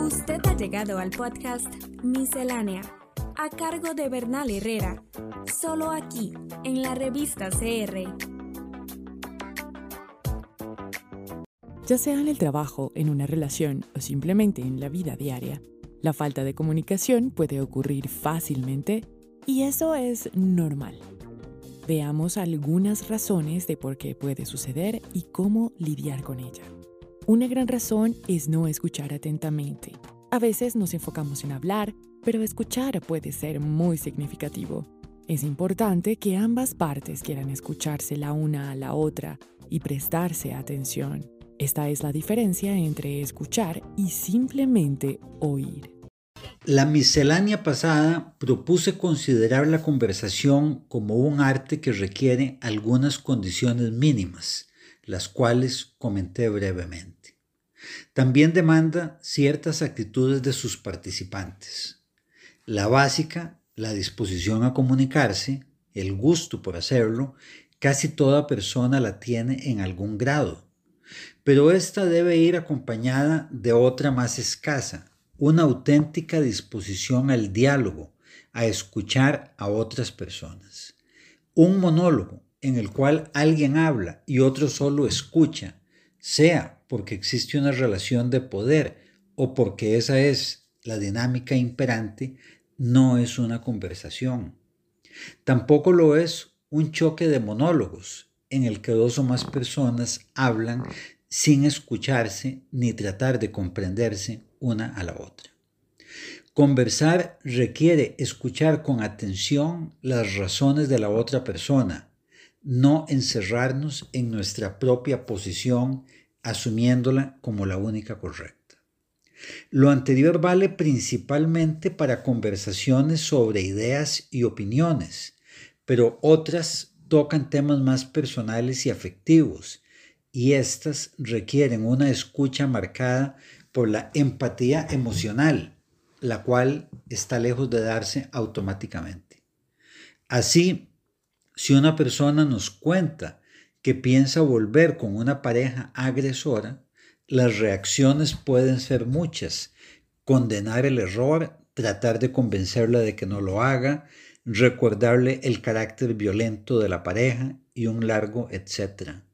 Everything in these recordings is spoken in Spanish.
Usted ha llegado al podcast Miscelánea, a cargo de Bernal Herrera, solo aquí, en la revista CR. Ya sea en el trabajo, en una relación o simplemente en la vida diaria, la falta de comunicación puede ocurrir fácilmente y eso es normal. Veamos algunas razones de por qué puede suceder y cómo lidiar con ella. Una gran razón es no escuchar atentamente. A veces nos enfocamos en hablar, pero escuchar puede ser muy significativo. Es importante que ambas partes quieran escucharse la una a la otra y prestarse atención. Esta es la diferencia entre escuchar y simplemente oír. La miscelánea pasada propuse considerar la conversación como un arte que requiere algunas condiciones mínimas, las cuales comenté brevemente. También demanda ciertas actitudes de sus participantes. La básica, la disposición a comunicarse, el gusto por hacerlo, casi toda persona la tiene en algún grado. Pero esta debe ir acompañada de otra más escasa, una auténtica disposición al diálogo, a escuchar a otras personas. Un monólogo en el cual alguien habla y otro solo escucha, sea porque existe una relación de poder o porque esa es la dinámica imperante, no es una conversación. Tampoco lo es un choque de monólogos en el que dos o más personas hablan sin escucharse ni tratar de comprenderse una a la otra. Conversar requiere escuchar con atención las razones de la otra persona, no encerrarnos en nuestra propia posición asumiéndola como la única correcta. Lo anterior vale principalmente para conversaciones sobre ideas y opiniones, pero otras tocan temas más personales y afectivos, y estas requieren una escucha marcada por la empatía emocional, la cual está lejos de darse automáticamente. Así, si una persona nos cuenta que piensa volver con una pareja agresora, las reacciones pueden ser muchas. Condenar el error, tratar de convencerla de que no lo haga, recordarle el carácter violento de la pareja y un largo etcétera.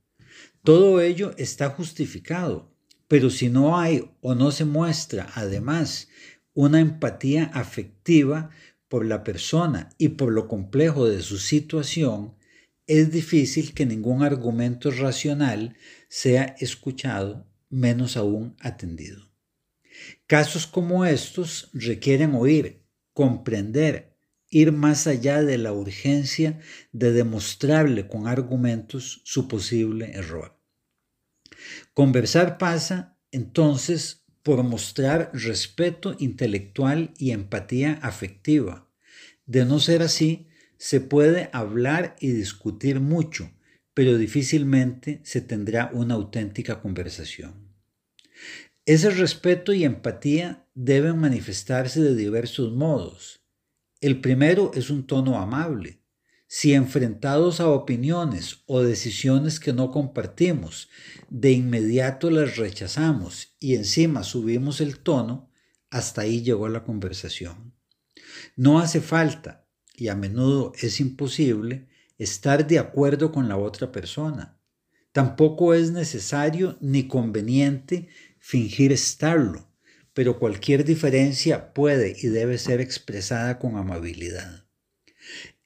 Todo ello está justificado, pero si no hay o no se muestra además una empatía afectiva por la persona y por lo complejo de su situación, es difícil que ningún argumento racional sea escuchado, menos aún atendido. Casos como estos requieren oír, comprender, ir más allá de la urgencia de demostrarle con argumentos su posible error. Conversar pasa, entonces, por mostrar respeto intelectual y empatía afectiva. De no ser así, se puede hablar y discutir mucho, pero difícilmente se tendrá una auténtica conversación. Ese respeto y empatía deben manifestarse de diversos modos. El primero es un tono amable. Si enfrentados a opiniones o decisiones que no compartimos, de inmediato las rechazamos y encima subimos el tono, hasta ahí llegó la conversación. No hace falta y a menudo es imposible estar de acuerdo con la otra persona. Tampoco es necesario ni conveniente fingir estarlo, pero cualquier diferencia puede y debe ser expresada con amabilidad.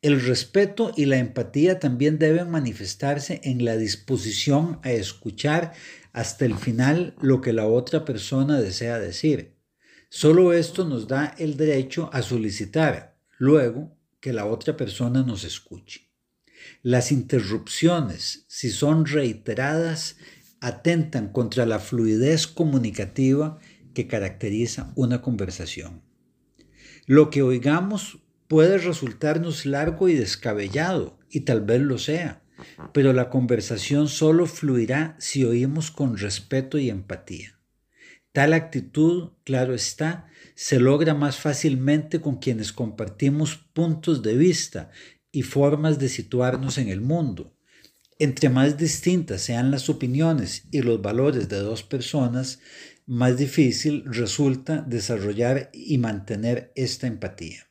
El respeto y la empatía también deben manifestarse en la disposición a escuchar hasta el final lo que la otra persona desea decir. Solo esto nos da el derecho a solicitar, luego, que la otra persona nos escuche. Las interrupciones, si son reiteradas, atentan contra la fluidez comunicativa que caracteriza una conversación. Lo que oigamos puede resultarnos largo y descabellado, y tal vez lo sea, pero la conversación solo fluirá si oímos con respeto y empatía. Tal actitud, claro está, se logra más fácilmente con quienes compartimos puntos de vista y formas de situarnos en el mundo. Entre más distintas sean las opiniones y los valores de dos personas, más difícil resulta desarrollar y mantener esta empatía.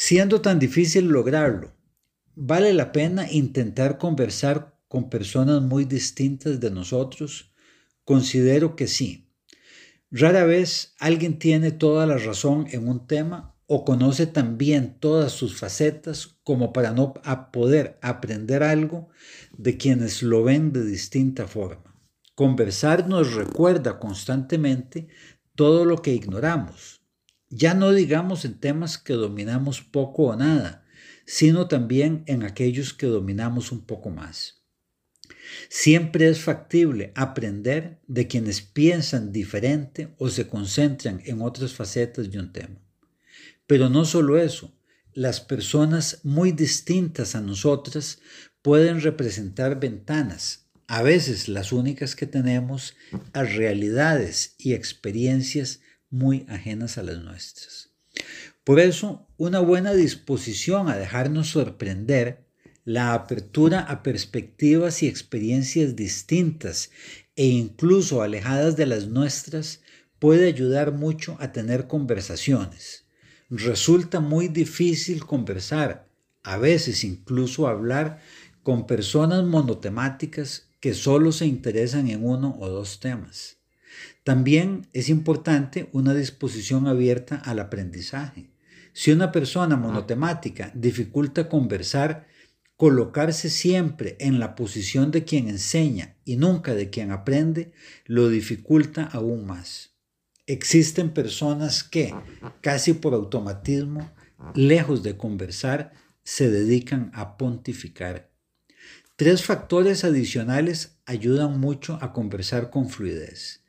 Siendo tan difícil lograrlo, ¿vale la pena intentar conversar con personas muy distintas de nosotros? Considero que sí. Rara vez alguien tiene toda la razón en un tema o conoce también todas sus facetas como para no poder aprender algo de quienes lo ven de distinta forma. Conversar nos recuerda constantemente todo lo que ignoramos, ya no digamos en temas que dominamos poco o nada, sino también en aquellos que dominamos un poco más. Siempre es factible aprender de quienes piensan diferente o se concentran en otras facetas de un tema. Pero no solo eso, las personas muy distintas a nosotras pueden representar ventanas, a veces las únicas que tenemos, a realidades y experiencias muy ajenas a las nuestras. Por eso, una buena disposición a dejarnos sorprender, la apertura a perspectivas y experiencias distintas e incluso alejadas de las nuestras puede ayudar mucho a tener conversaciones resulta muy difícil conversar, a veces incluso hablar con personas monotemáticas que solo se interesan en uno o dos temas. También es importante una disposición abierta al aprendizaje. Si una persona monotemática dificulta conversar, colocarse siempre en la posición de quien enseña y nunca de quien aprende lo dificulta aún más. Existen personas que, casi por automatismo, lejos de conversar, se dedican a pontificar. Tres factores adicionales ayudan mucho a conversar con fluidez.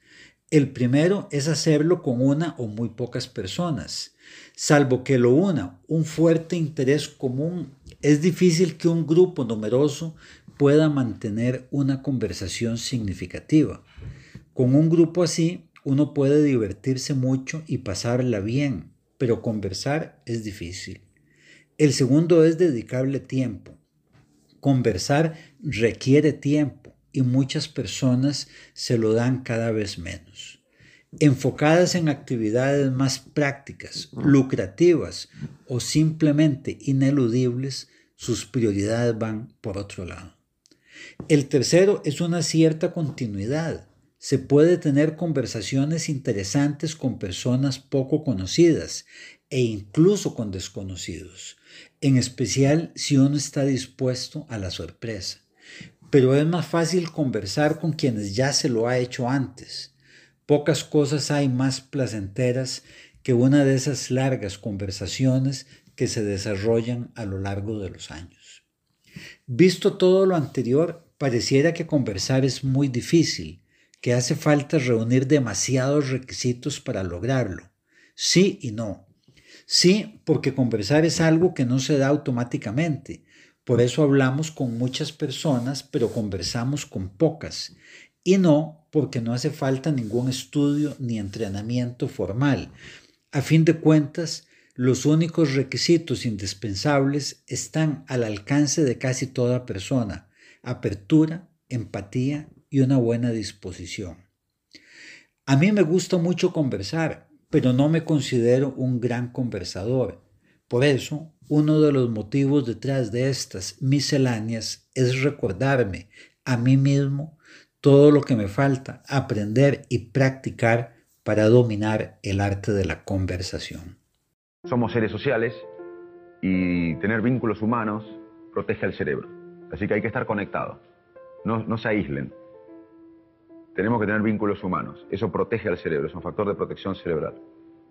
El primero es hacerlo con una o muy pocas personas. Salvo que lo una un fuerte interés común, es difícil que un grupo numeroso pueda mantener una conversación significativa. Con un grupo así, uno puede divertirse mucho y pasarla bien, pero conversar es difícil. El segundo es dedicarle tiempo. Conversar requiere tiempo y muchas personas se lo dan cada vez menos. Enfocadas en actividades más prácticas, lucrativas o simplemente ineludibles, sus prioridades van por otro lado. El tercero es una cierta continuidad se puede tener conversaciones interesantes con personas poco conocidas e incluso con desconocidos, en especial si uno está dispuesto a la sorpresa. Pero es más fácil conversar con quienes ya se lo ha hecho antes. Pocas cosas hay más placenteras que una de esas largas conversaciones que se desarrollan a lo largo de los años. Visto todo lo anterior, pareciera que conversar es muy difícil, que hace falta reunir demasiados requisitos para lograrlo. Sí y no. Sí, porque conversar es algo que no se da automáticamente. Por eso hablamos con muchas personas, pero conversamos con pocas. Y no, porque no hace falta ningún estudio ni entrenamiento formal. A fin de cuentas, los únicos requisitos indispensables están al alcance de casi toda persona. Apertura, empatía y una buena disposición. A mí me gusta mucho conversar, pero no me considero un gran conversador. Por eso, uno de los motivos detrás de estas misceláneas es recordarme a mí mismo todo lo que me falta aprender y practicar para dominar el arte de la conversación. Somos seres sociales y tener vínculos humanos protege al cerebro. Así que hay que estar conectados. No, se aíslen. Tenemos que tener vínculos humanos. Eso protege al cerebro, es un factor de protección cerebral.